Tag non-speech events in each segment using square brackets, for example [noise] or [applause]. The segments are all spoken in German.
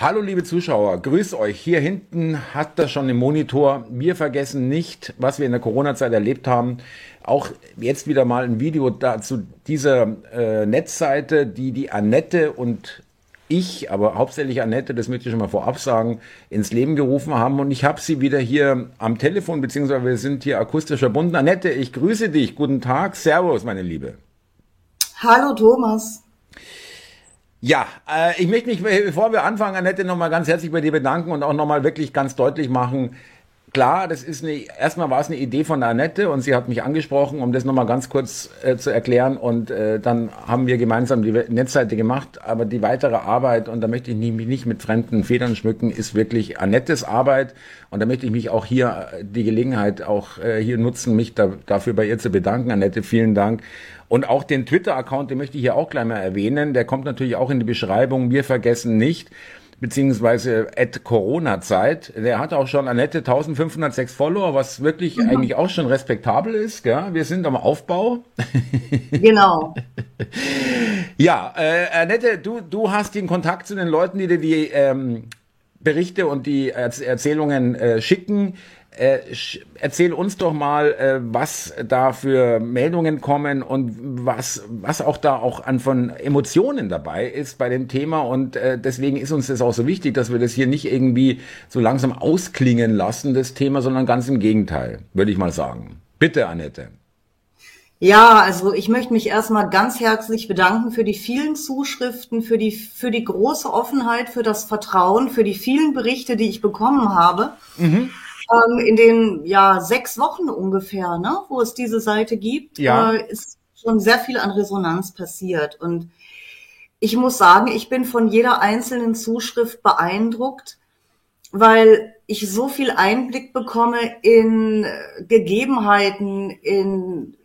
Hallo liebe Zuschauer, grüß euch. Hier hinten hat das schon im Monitor. Wir vergessen nicht, was wir in der Corona-Zeit erlebt haben. Auch jetzt wieder mal ein Video dazu dieser äh, Netzseite, die die Annette und ich, aber hauptsächlich Annette, das möchte ich schon mal vorab sagen, ins Leben gerufen haben. Und ich habe sie wieder hier am Telefon, beziehungsweise wir sind hier akustisch verbunden. Annette, ich grüße dich. Guten Tag. Servus, meine Liebe. Hallo Thomas. Ja, äh, ich möchte mich, bevor wir anfangen, Annette, nochmal ganz herzlich bei dir bedanken und auch nochmal wirklich ganz deutlich machen, klar, das ist eine, erstmal war es eine Idee von Annette und sie hat mich angesprochen, um das nochmal ganz kurz äh, zu erklären und äh, dann haben wir gemeinsam die Netzseite gemacht, aber die weitere Arbeit, und da möchte ich mich nicht mit fremden Federn schmücken, ist wirklich Annettes Arbeit und da möchte ich mich auch hier äh, die Gelegenheit auch äh, hier nutzen, mich da, dafür bei ihr zu bedanken. Annette, vielen Dank. Und auch den Twitter-Account, den möchte ich hier auch gleich mal erwähnen. Der kommt natürlich auch in die Beschreibung. Wir vergessen nicht beziehungsweise at Corona-Zeit. Der hat auch schon Annette 1506 Follower, was wirklich mhm. eigentlich auch schon respektabel ist. Gell? Wir sind am Aufbau. Genau. [laughs] ja, äh, Annette, du, du hast den Kontakt zu den Leuten, die dir die ähm, Berichte und die Erzählungen äh, schicken. Äh, erzähl uns doch mal, äh, was da für Meldungen kommen und was, was auch da auch an von Emotionen dabei ist bei dem Thema. Und äh, deswegen ist uns das auch so wichtig, dass wir das hier nicht irgendwie so langsam ausklingen lassen, das Thema, sondern ganz im Gegenteil, würde ich mal sagen. Bitte, Annette. Ja, also ich möchte mich erstmal ganz herzlich bedanken für die vielen Zuschriften, für die, für die große Offenheit, für das Vertrauen, für die vielen Berichte, die ich bekommen habe. Mhm ähm, in den ja sechs Wochen ungefähr, ne, wo es diese Seite gibt, ja. äh, ist schon sehr viel an Resonanz passiert. Und ich muss sagen, ich bin von jeder einzelnen Zuschrift beeindruckt, weil ich so viel Einblick bekomme in Gegebenheiten, in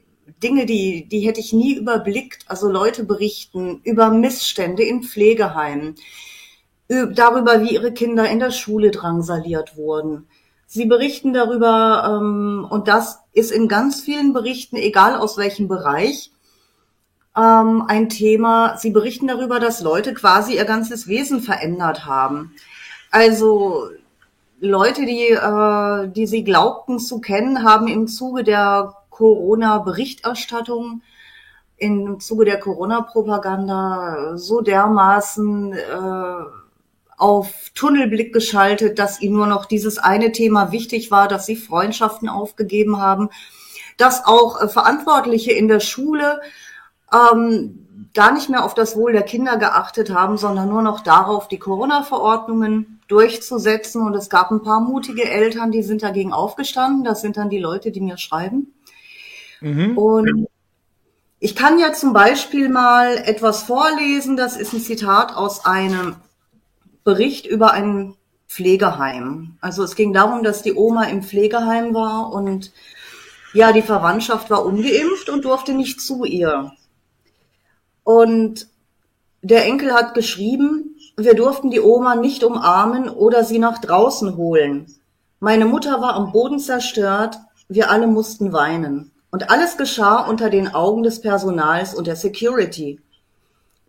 Dinge, die, die hätte ich nie überblickt. Also Leute berichten über Missstände in Pflegeheimen, darüber, wie ihre Kinder in der Schule drangsaliert wurden, Sie berichten darüber, ähm, und das ist in ganz vielen Berichten, egal aus welchem Bereich, ähm, ein Thema. Sie berichten darüber, dass Leute quasi ihr ganzes Wesen verändert haben. Also Leute, die, äh, die sie glaubten zu kennen, haben im Zuge der Corona-Berichterstattung, im Zuge der Corona-Propaganda so dermaßen äh, auf Tunnelblick geschaltet, dass ihnen nur noch dieses eine Thema wichtig war, dass sie Freundschaften aufgegeben haben, dass auch äh, Verantwortliche in der Schule ähm, gar nicht mehr auf das Wohl der Kinder geachtet haben, sondern nur noch darauf, die Corona-Verordnungen durchzusetzen. Und es gab ein paar mutige Eltern, die sind dagegen aufgestanden. Das sind dann die Leute, die mir schreiben. Mhm. Und ich kann ja zum Beispiel mal etwas vorlesen. Das ist ein Zitat aus einem Bericht über ein Pflegeheim. Also es ging darum, dass die Oma im Pflegeheim war und ja, die Verwandtschaft war ungeimpft und durfte nicht zu ihr. Und der Enkel hat geschrieben, wir durften die Oma nicht umarmen oder sie nach draußen holen. Meine Mutter war am Boden zerstört, wir alle mussten weinen. Und alles geschah unter den Augen des Personals und der Security.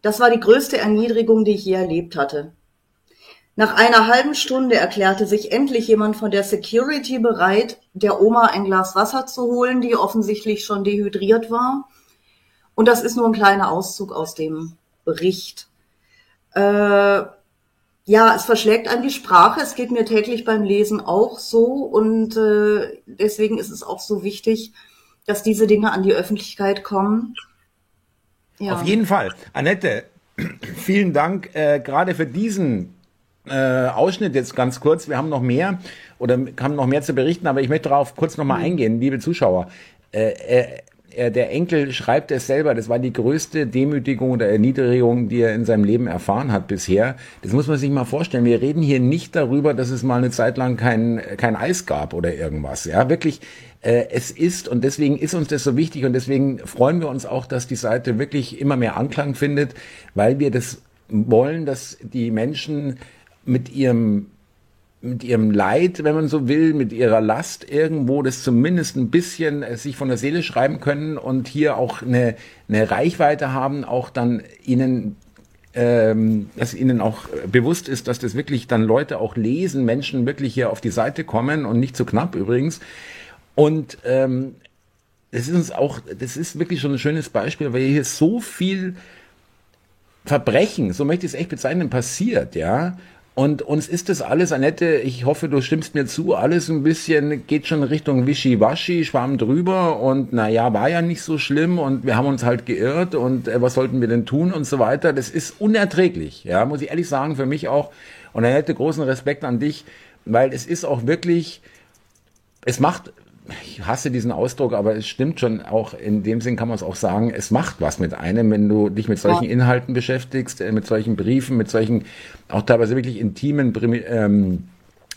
Das war die größte Erniedrigung, die ich je erlebt hatte. Nach einer halben Stunde erklärte sich endlich jemand von der Security bereit, der Oma ein Glas Wasser zu holen, die offensichtlich schon dehydriert war. Und das ist nur ein kleiner Auszug aus dem Bericht. Äh, ja, es verschlägt an die Sprache. Es geht mir täglich beim Lesen auch so. Und äh, deswegen ist es auch so wichtig, dass diese Dinge an die Öffentlichkeit kommen. Ja. Auf jeden Fall. Annette, [clears throat] vielen Dank äh, gerade für diesen äh, Ausschnitt jetzt ganz kurz. Wir haben noch mehr oder haben noch mehr zu berichten, aber ich möchte darauf kurz nochmal mhm. eingehen, liebe Zuschauer. Äh, äh, äh, der Enkel schreibt es selber, das war die größte Demütigung oder Erniedrigung, die er in seinem Leben erfahren hat bisher. Das muss man sich mal vorstellen. Wir reden hier nicht darüber, dass es mal eine Zeit lang kein, kein Eis gab oder irgendwas. Ja, wirklich, äh, es ist und deswegen ist uns das so wichtig und deswegen freuen wir uns auch, dass die Seite wirklich immer mehr Anklang findet, weil wir das wollen, dass die Menschen mit ihrem mit ihrem Leid, wenn man so will, mit ihrer Last irgendwo das zumindest ein bisschen äh, sich von der Seele schreiben können und hier auch eine, eine Reichweite haben, auch dann ihnen ähm, dass Ihnen auch bewusst ist, dass das wirklich dann Leute auch lesen, Menschen wirklich hier auf die Seite kommen und nicht zu knapp übrigens. Und ähm, das ist uns auch, das ist wirklich schon ein schönes Beispiel, weil hier so viel Verbrechen, so möchte ich es echt bezeichnen, passiert, ja. Und uns ist das alles, Annette, ich hoffe, du stimmst mir zu, alles ein bisschen geht schon Richtung Wischiwaschi, Schwamm drüber und naja, war ja nicht so schlimm und wir haben uns halt geirrt und äh, was sollten wir denn tun und so weiter. Das ist unerträglich, ja, muss ich ehrlich sagen, für mich auch. Und Annette, großen Respekt an dich, weil es ist auch wirklich, es macht ich hasse diesen Ausdruck, aber es stimmt schon auch, in dem Sinn kann man es auch sagen, es macht was mit einem, wenn du dich mit solchen ja. Inhalten beschäftigst, äh, mit solchen Briefen, mit solchen auch teilweise wirklich intimen, ähm,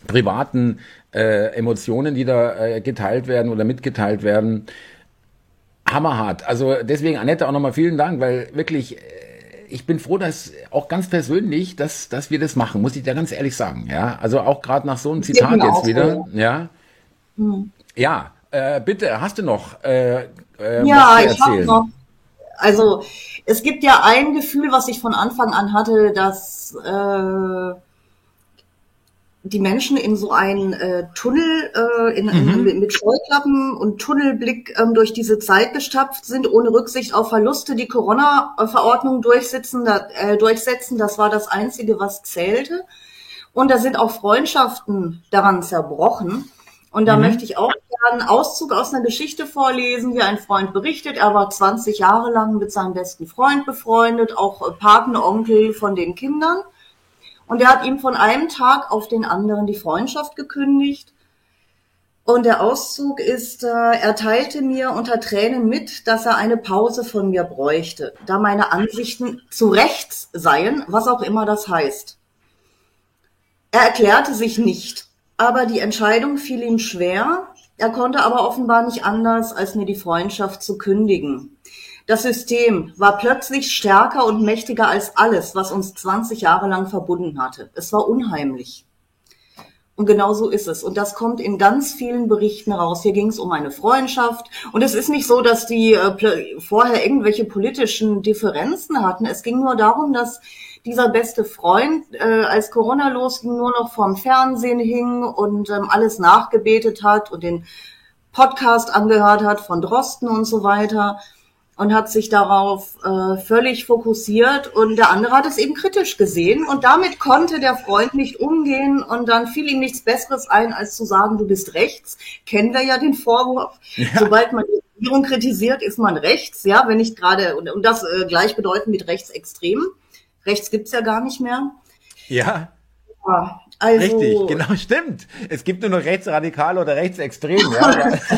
privaten äh, Emotionen, die da äh, geteilt werden oder mitgeteilt werden. Hammerhart. Also deswegen, Annette, auch nochmal vielen Dank, weil wirklich, äh, ich bin froh, dass auch ganz persönlich, dass, dass wir das machen, muss ich dir ganz ehrlich sagen. Ja, also auch gerade nach so einem Zitat jetzt wieder, ja. Hm. Ja, äh, bitte, hast du noch äh, äh, ja, ich habe noch. Also es gibt ja ein Gefühl, was ich von Anfang an hatte, dass äh, die Menschen in so einen äh, Tunnel äh, in, mhm. in, mit Scheuklappen und Tunnelblick ähm, durch diese Zeit gestapft sind, ohne Rücksicht auf Verluste, die Corona-Verordnung durchsetzen, da, äh, durchsetzen. Das war das Einzige, was zählte. Und da sind auch Freundschaften daran zerbrochen. Und da mhm. möchte ich auch gerne einen Auszug aus einer Geschichte vorlesen, wie ein Freund berichtet. Er war 20 Jahre lang mit seinem besten Freund befreundet, auch Patenonkel von den Kindern. Und er hat ihm von einem Tag auf den anderen die Freundschaft gekündigt. Und der Auszug ist, äh, er teilte mir unter Tränen mit, dass er eine Pause von mir bräuchte, da meine Ansichten zu rechts seien, was auch immer das heißt. Er erklärte sich nicht aber die Entscheidung fiel ihm schwer. Er konnte aber offenbar nicht anders, als mir die Freundschaft zu kündigen. Das System war plötzlich stärker und mächtiger als alles, was uns 20 Jahre lang verbunden hatte. Es war unheimlich. Und genau so ist es. Und das kommt in ganz vielen Berichten raus. Hier ging es um eine Freundschaft. Und es ist nicht so, dass die äh, vorher irgendwelche politischen Differenzen hatten. Es ging nur darum, dass dieser beste Freund, äh, als Corona losging, nur noch vorm Fernsehen hing und ähm, alles nachgebetet hat und den Podcast angehört hat von Drosten und so weiter und hat sich darauf äh, völlig fokussiert und der andere hat es eben kritisch gesehen und damit konnte der Freund nicht umgehen und dann fiel ihm nichts Besseres ein, als zu sagen, du bist rechts. Kennen wir ja den Vorwurf. Ja. Sobald man die Regierung kritisiert, ist man rechts, ja, wenn nicht gerade, und, und das äh, gleichbedeutend mit rechtsextrem. Rechts gibt's ja gar nicht mehr. Ja. ja also, Richtig, genau, stimmt. Es gibt nur noch rechtsradikal oder rechtsextrem. ja. [laughs]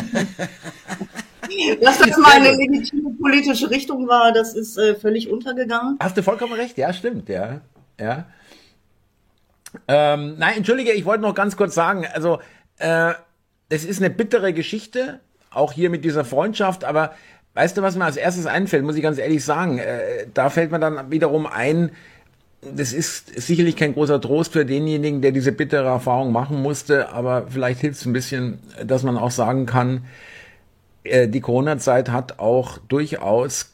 Das mal eine legitime politische Richtung war, das ist äh, völlig untergegangen. Hast du vollkommen recht, ja, stimmt, ja. ja. Ähm, nein, entschuldige, ich wollte noch ganz kurz sagen, also äh, es ist eine bittere Geschichte, auch hier mit dieser Freundschaft, aber Weißt du, was mir als erstes einfällt, muss ich ganz ehrlich sagen. Äh, da fällt mir dann wiederum ein, das ist sicherlich kein großer Trost für denjenigen, der diese bittere Erfahrung machen musste, aber vielleicht hilft es ein bisschen, dass man auch sagen kann, die Corona-Zeit hat auch durchaus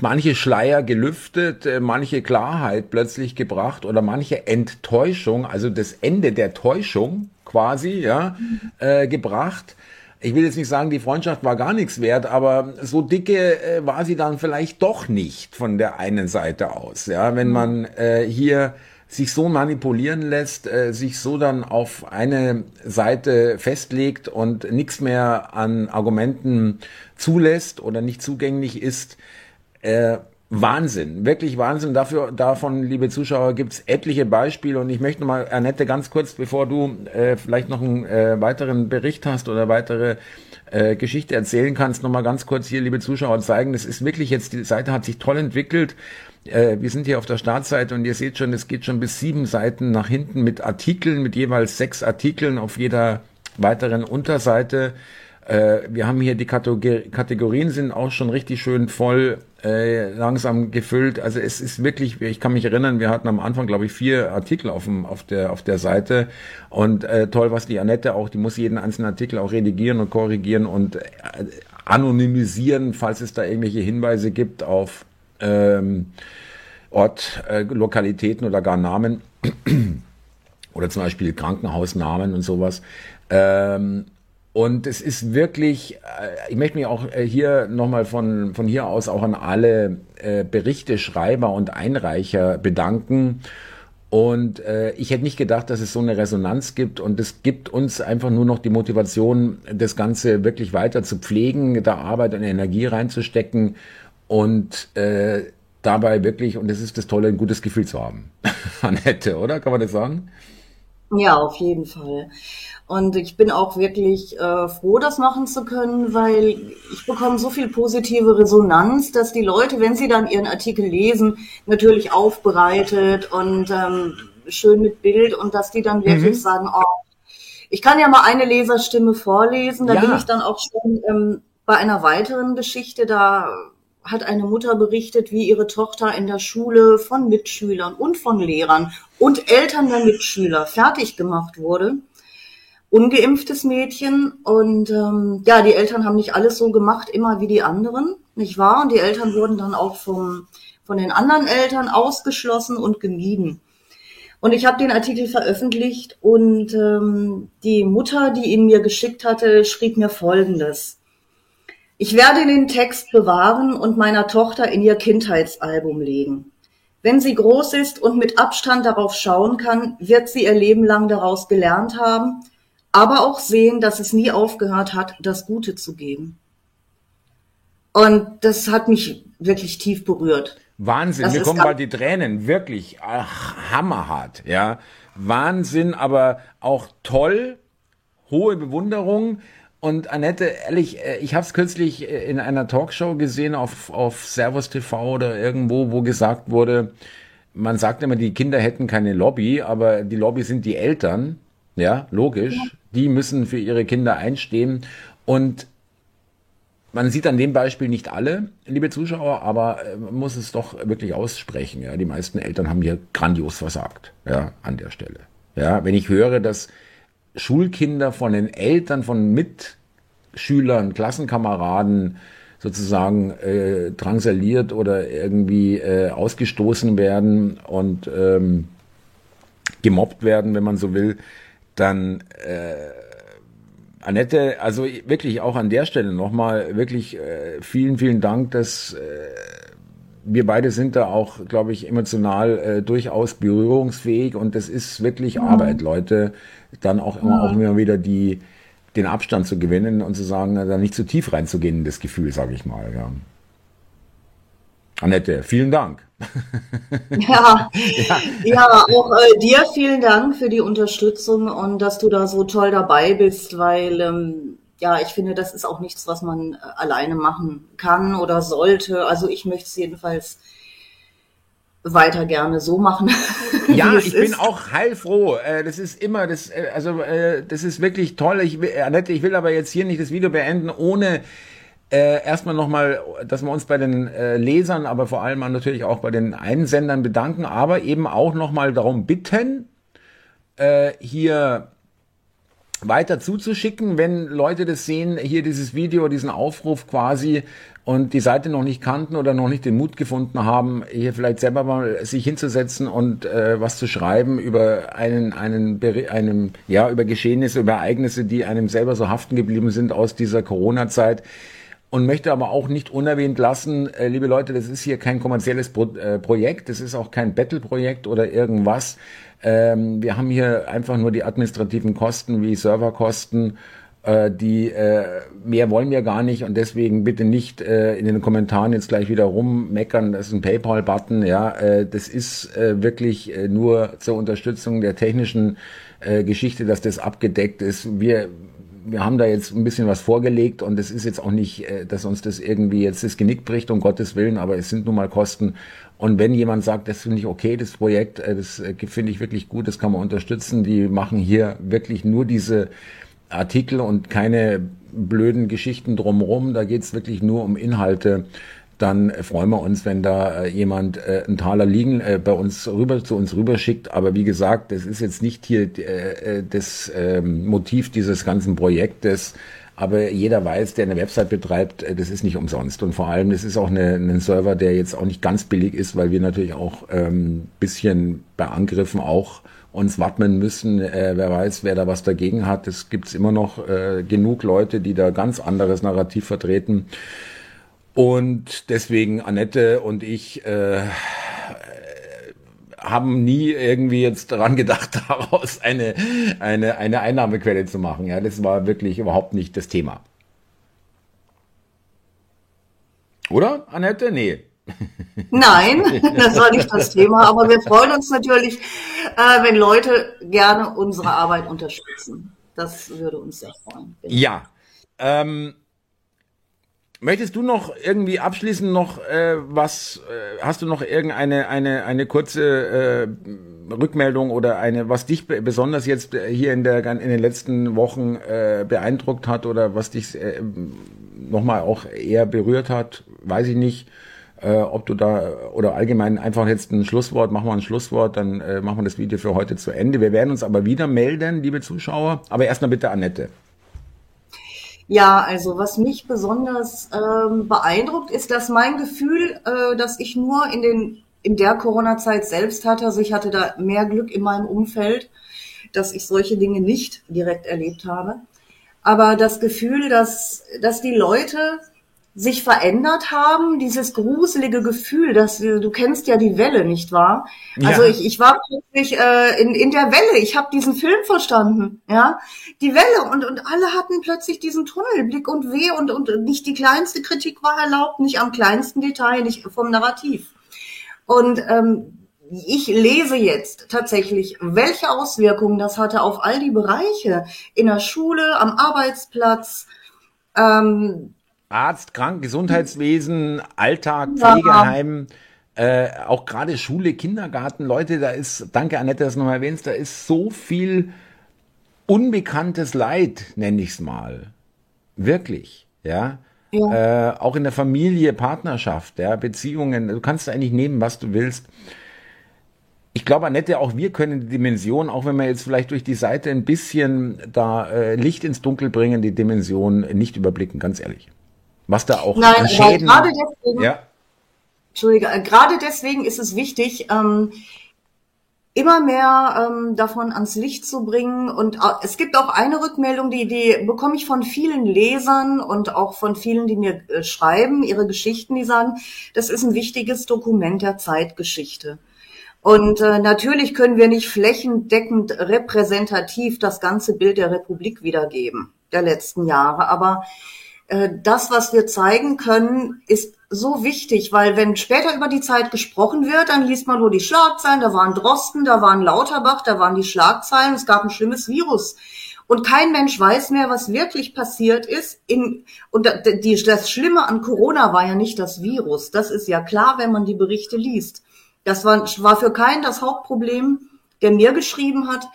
manche Schleier gelüftet, äh, manche Klarheit plötzlich gebracht oder manche Enttäuschung, also das Ende der Täuschung quasi, ja, äh, gebracht ich will jetzt nicht sagen, die Freundschaft war gar nichts wert, aber so dicke äh, war sie dann vielleicht doch nicht von der einen Seite aus. Ja, wenn mhm. man äh, hier sich so manipulieren lässt, äh, sich so dann auf eine Seite festlegt und nichts mehr an Argumenten zulässt oder nicht zugänglich ist, äh, Wahnsinn, wirklich Wahnsinn. Dafür, davon, liebe Zuschauer, gibt's etliche Beispiele. Und ich möchte mal, Annette, ganz kurz, bevor du äh, vielleicht noch einen äh, weiteren Bericht hast oder weitere äh, Geschichte erzählen kannst, noch mal ganz kurz hier, liebe Zuschauer, zeigen. Das ist wirklich jetzt, die Seite hat sich toll entwickelt. Äh, wir sind hier auf der Startseite und ihr seht schon, es geht schon bis sieben Seiten nach hinten mit Artikeln, mit jeweils sechs Artikeln auf jeder weiteren Unterseite. Äh, wir haben hier die Kategorien sind auch schon richtig schön voll äh, langsam gefüllt. Also es ist wirklich, ich kann mich erinnern, wir hatten am Anfang, glaube ich, vier Artikel auf, dem, auf, der, auf der Seite. Und äh, toll, was die Annette auch, die muss jeden einzelnen Artikel auch redigieren und korrigieren und äh, anonymisieren, falls es da irgendwelche Hinweise gibt auf ähm, Ort, äh, Lokalitäten oder gar Namen [clears throat] oder zum Beispiel Krankenhausnamen und sowas. Ähm, und es ist wirklich, äh, ich möchte mich auch äh, hier nochmal von, von hier aus auch an alle äh, Berichteschreiber und Einreicher bedanken. Und ich hätte nicht gedacht, dass es so eine Resonanz gibt. Und es gibt uns einfach nur noch die Motivation, das Ganze wirklich weiter zu pflegen, da Arbeit und Energie reinzustecken und dabei wirklich, und das ist das Tolle, ein gutes Gefühl zu haben. [laughs] Annette, oder? Kann man das sagen? Ja, auf jeden Fall. Und ich bin auch wirklich äh, froh, das machen zu können, weil ich bekomme so viel positive Resonanz, dass die Leute, wenn sie dann ihren Artikel lesen, natürlich aufbereitet und ähm, schön mit Bild und dass die dann wirklich mhm. sagen, oh, ich kann ja mal eine Leserstimme vorlesen, da ja. bin ich dann auch schon ähm, bei einer weiteren Geschichte, da hat eine Mutter berichtet, wie ihre Tochter in der Schule von Mitschülern und von Lehrern und Eltern der Mitschüler fertig gemacht wurde. Ungeimpftes Mädchen und ähm, ja, die Eltern haben nicht alles so gemacht, immer wie die anderen, nicht wahr? Und die Eltern wurden dann auch vom, von den anderen Eltern ausgeschlossen und gemieden. Und ich habe den Artikel veröffentlicht und ähm, die Mutter, die ihn mir geschickt hatte, schrieb mir Folgendes. Ich werde den Text bewahren und meiner Tochter in ihr Kindheitsalbum legen. Wenn sie groß ist und mit Abstand darauf schauen kann, wird sie ihr Leben lang daraus gelernt haben, aber auch sehen, dass es nie aufgehört hat, das Gute zu geben. Und das hat mich wirklich tief berührt. Wahnsinn, das mir kommen bald die Tränen, wirklich ach, hammerhart, ja. Wahnsinn, aber auch toll, hohe Bewunderung. Und Annette, ehrlich, äh, ich habe es kürzlich äh, in einer Talkshow gesehen auf, auf Servus TV oder irgendwo, wo gesagt wurde, man sagt immer, die Kinder hätten keine Lobby, aber die Lobby sind die Eltern. Ja, logisch. Ja. Die müssen für ihre Kinder einstehen. Und man sieht an dem Beispiel nicht alle, liebe Zuschauer, aber äh, man muss es doch wirklich aussprechen. Ja, die meisten Eltern haben hier grandios versagt. Ja, an der Stelle. Ja, wenn ich höre, dass Schulkinder von den Eltern von Mitschülern, Klassenkameraden sozusagen äh, drangsaliert oder irgendwie äh, ausgestoßen werden und ähm, gemobbt werden, wenn man so will, dann äh, Annette, also wirklich auch an der Stelle nochmal wirklich äh, vielen, vielen Dank, dass äh, wir beide sind da auch, glaube ich, emotional äh, durchaus berührungsfähig und das ist wirklich ja. Arbeit, Leute, dann auch immer, ja. auch immer wieder die, den Abstand zu gewinnen und zu sagen, da nicht zu tief reinzugehen in das Gefühl, sage ich mal. Ja. Annette, vielen Dank. Ja, [laughs] ja. ja auch äh, dir vielen Dank für die Unterstützung und dass du da so toll dabei bist, weil ähm, ja, ich finde, das ist auch nichts, was man äh, alleine machen kann oder sollte. Also ich möchte es jedenfalls weiter gerne so machen. [laughs] Ja, ich bin auch heilfroh. Äh, das ist immer, das, äh, also das ist wirklich toll. Ich, Annette, ich will aber jetzt hier nicht das Video beenden, ohne äh, erstmal nochmal, dass wir uns bei den äh, Lesern, aber vor allem natürlich auch bei den Einsendern bedanken, aber eben auch nochmal darum bitten, äh, hier weiter zuzuschicken, wenn Leute das sehen, hier dieses Video, diesen Aufruf quasi und die Seite noch nicht kannten oder noch nicht den Mut gefunden haben, hier vielleicht selber mal sich hinzusetzen und äh, was zu schreiben über einen, einen, einem, ja, über Geschehnisse, über Ereignisse, die einem selber so haften geblieben sind aus dieser Corona-Zeit und möchte aber auch nicht unerwähnt lassen, äh, liebe Leute, das ist hier kein kommerzielles Pro äh, Projekt, das ist auch kein Battle-Projekt oder irgendwas. Ähm, wir haben hier einfach nur die administrativen Kosten wie Serverkosten, äh, die äh, mehr wollen wir gar nicht und deswegen bitte nicht äh, in den Kommentaren jetzt gleich wieder rummeckern, das ist ein PayPal-Button, ja, äh, das ist äh, wirklich äh, nur zur Unterstützung der technischen äh, Geschichte, dass das abgedeckt ist. Wir wir haben da jetzt ein bisschen was vorgelegt und es ist jetzt auch nicht, äh, dass uns das irgendwie jetzt das Genick bricht, um Gottes Willen, aber es sind nun mal Kosten. Und wenn jemand sagt, das finde ich okay, das Projekt, äh, das äh, finde ich wirklich gut, das kann man unterstützen, die machen hier wirklich nur diese Artikel und keine blöden Geschichten drumherum, da geht es wirklich nur um Inhalte dann freuen wir uns, wenn da äh, jemand äh, einen Taler liegen äh, bei uns rüber zu uns rüber schickt. Aber wie gesagt, das ist jetzt nicht hier äh, äh, das äh, Motiv dieses ganzen Projektes. Aber jeder weiß, der eine Website betreibt, äh, das ist nicht umsonst. Und vor allem, das ist auch eine, ein Server, der jetzt auch nicht ganz billig ist, weil wir natürlich auch ähm, bisschen bei Angriffen auch uns wappnen müssen. Äh, wer weiß, wer da was dagegen hat. Es gibt immer noch äh, genug Leute, die da ganz anderes Narrativ vertreten. Und deswegen Annette und ich äh, haben nie irgendwie jetzt daran gedacht, [laughs] daraus eine, eine, eine Einnahmequelle zu machen. Ja, das war wirklich überhaupt nicht das Thema. Oder, Annette? Nee. Nein, [laughs] das war nicht das Thema, aber wir freuen uns natürlich, äh, wenn Leute gerne unsere Arbeit unterstützen. Das würde uns sehr freuen. Ja. Ähm, Möchtest du noch irgendwie abschließend noch äh, was, äh, hast du noch irgendeine eine, eine kurze äh, Rückmeldung oder eine, was dich besonders jetzt hier in, der, in den letzten Wochen äh, beeindruckt hat oder was dich äh, nochmal auch eher berührt hat? Weiß ich nicht, äh, ob du da oder allgemein einfach jetzt ein Schlusswort, machen wir ein Schlusswort, dann äh, machen wir das Video für heute zu Ende. Wir werden uns aber wieder melden, liebe Zuschauer. Aber erstmal bitte Annette. Ja, also was mich besonders ähm, beeindruckt, ist, dass mein Gefühl, äh, dass ich nur in den in der Corona-Zeit selbst hatte, also ich hatte da mehr Glück in meinem Umfeld, dass ich solche Dinge nicht direkt erlebt habe. Aber das Gefühl, dass, dass die Leute sich verändert haben, dieses gruselige Gefühl, dass du kennst ja die Welle, nicht wahr? Ja. Also ich, ich war plötzlich äh, in, in der Welle, ich habe diesen Film verstanden, ja, die Welle und und alle hatten plötzlich diesen Tunnelblick und weh und und nicht die kleinste Kritik war erlaubt, nicht am kleinsten Detail, nicht vom Narrativ. Und ähm, ich lese jetzt tatsächlich, welche Auswirkungen das hatte auf all die Bereiche in der Schule, am Arbeitsplatz. Ähm, Arzt, Krank, Gesundheitswesen, Alltag, Pflegeheim, äh, auch gerade Schule, Kindergarten, Leute, da ist, danke Annette, dass du nochmal erwähnst, da ist so viel unbekanntes Leid, nenne ich es mal. Wirklich, ja. ja. Äh, auch in der Familie, Partnerschaft, ja, Beziehungen, du kannst eigentlich nehmen, was du willst. Ich glaube, Annette, auch wir können die Dimension, auch wenn wir jetzt vielleicht durch die Seite ein bisschen da äh, Licht ins Dunkel bringen, die Dimension nicht überblicken, ganz ehrlich was da auch Nein, an Schäden. Gerade deswegen, ja. Entschuldige, äh, gerade deswegen ist es wichtig, ähm, immer mehr ähm, davon ans Licht zu bringen. Und äh, es gibt auch eine Rückmeldung, die, die bekomme ich von vielen Lesern und auch von vielen, die mir äh, schreiben, ihre Geschichten, die sagen, das ist ein wichtiges Dokument der Zeitgeschichte. Und äh, natürlich können wir nicht flächendeckend repräsentativ das ganze Bild der Republik wiedergeben, der letzten Jahre. Aber das, was wir zeigen können, ist so wichtig, weil wenn später über die Zeit gesprochen wird, dann liest man nur die Schlagzeilen, da waren Drosten, da waren Lauterbach, da waren die Schlagzeilen, es gab ein schlimmes Virus. Und kein Mensch weiß mehr, was wirklich passiert ist. In, und die, das Schlimme an Corona war ja nicht das Virus. Das ist ja klar, wenn man die Berichte liest. Das war, war für keinen das Hauptproblem, der mir geschrieben hat,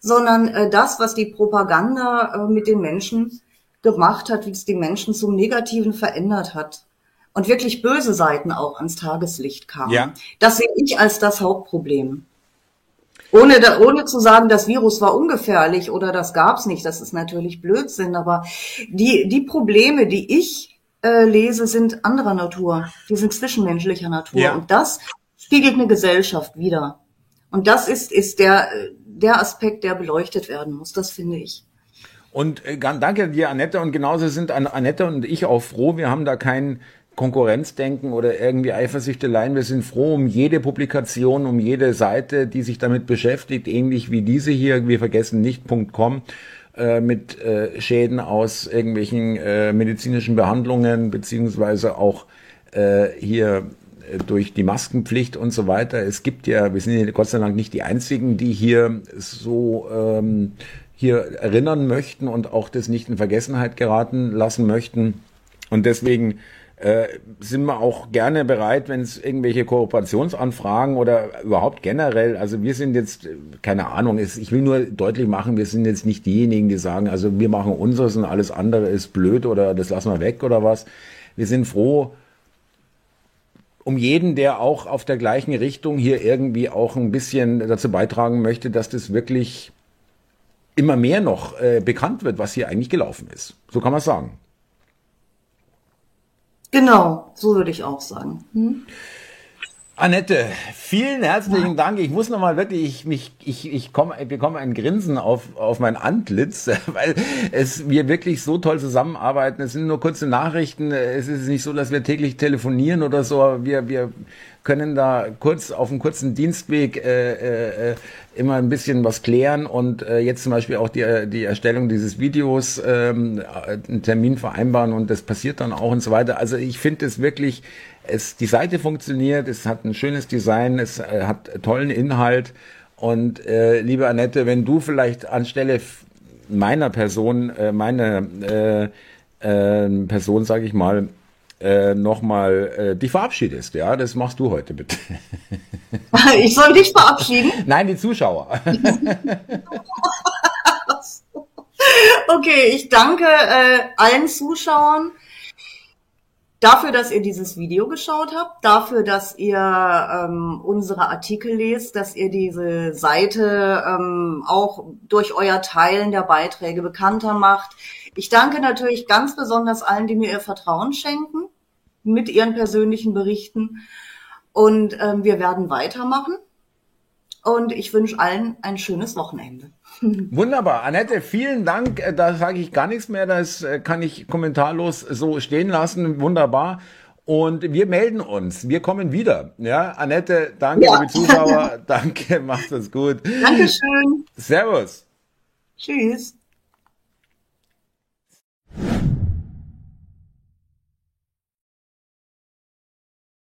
sondern äh, das, was die Propaganda äh, mit den Menschen gemacht hat, wie es die Menschen zum Negativen verändert hat. Und wirklich böse Seiten auch ans Tageslicht kamen. Ja. Das sehe ich als das Hauptproblem. Ohne, da, ohne zu sagen, das Virus war ungefährlich oder das gab's nicht, das ist natürlich Blödsinn, aber die, die Probleme, die ich äh, lese, sind anderer Natur, die sind zwischenmenschlicher Natur. Ja. Und das spiegelt eine Gesellschaft wieder. Und das ist, ist der, der Aspekt, der beleuchtet werden muss, das finde ich. Und äh, danke dir, Annette. Und genauso sind Annette und ich auch froh. Wir haben da kein Konkurrenzdenken oder irgendwie Eifersüchteleien. Wir sind froh um jede Publikation, um jede Seite, die sich damit beschäftigt, ähnlich wie diese hier. Wir vergessen nicht.com äh, mit äh, Schäden aus irgendwelchen äh, medizinischen Behandlungen beziehungsweise auch äh, hier äh, durch die Maskenpflicht und so weiter. Es gibt ja, wir sind ja Gott sei Dank nicht die einzigen, die hier so ähm, hier erinnern möchten und auch das nicht in Vergessenheit geraten lassen möchten. Und deswegen äh, sind wir auch gerne bereit, wenn es irgendwelche Kooperationsanfragen oder überhaupt generell, also wir sind jetzt, keine Ahnung, ich will nur deutlich machen, wir sind jetzt nicht diejenigen, die sagen, also wir machen unseres und alles andere ist blöd oder das lassen wir weg oder was. Wir sind froh, um jeden, der auch auf der gleichen Richtung hier irgendwie auch ein bisschen dazu beitragen möchte, dass das wirklich immer mehr noch äh, bekannt wird, was hier eigentlich gelaufen ist. So kann man sagen. Genau, so würde ich auch sagen. Hm? Annette, vielen herzlichen Dank. Ich muss nochmal wirklich, ich, mich, ich, ich, komm, ich bekomme ein Grinsen auf, auf mein Antlitz, [laughs] weil es wir wirklich so toll zusammenarbeiten. Es sind nur kurze Nachrichten. Es ist nicht so, dass wir täglich telefonieren oder so. Wir, wir können da kurz auf einem kurzen Dienstweg äh, äh, immer ein bisschen was klären und äh, jetzt zum Beispiel auch die, die Erstellung dieses Videos, ähm, einen Termin vereinbaren und das passiert dann auch und so weiter. Also ich finde es wirklich es, die Seite funktioniert, es hat ein schönes Design, es äh, hat tollen Inhalt. Und äh, liebe Annette, wenn du vielleicht anstelle meiner Person, äh, meine äh, äh, Person, sage ich mal, äh, nochmal äh, dich verabschiedest, ja, das machst du heute bitte. [laughs] Ich soll dich verabschieden? [laughs] Nein, die Zuschauer. [laughs] okay, ich danke äh, allen Zuschauern Dafür, dass ihr dieses Video geschaut habt, dafür, dass ihr ähm, unsere Artikel lest, dass ihr diese Seite ähm, auch durch euer Teilen der Beiträge bekannter macht. Ich danke natürlich ganz besonders allen, die mir ihr Vertrauen schenken mit ihren persönlichen Berichten. Und ähm, wir werden weitermachen. Und ich wünsche allen ein schönes Wochenende. [laughs] Wunderbar. Annette, vielen Dank. Äh, da sage ich gar nichts mehr. Das äh, kann ich kommentarlos so stehen lassen. Wunderbar. Und wir melden uns. Wir kommen wieder. Ja, Annette, danke, ja. liebe Zuschauer. [laughs] danke, [laughs] macht es gut. Dankeschön. Servus. Tschüss.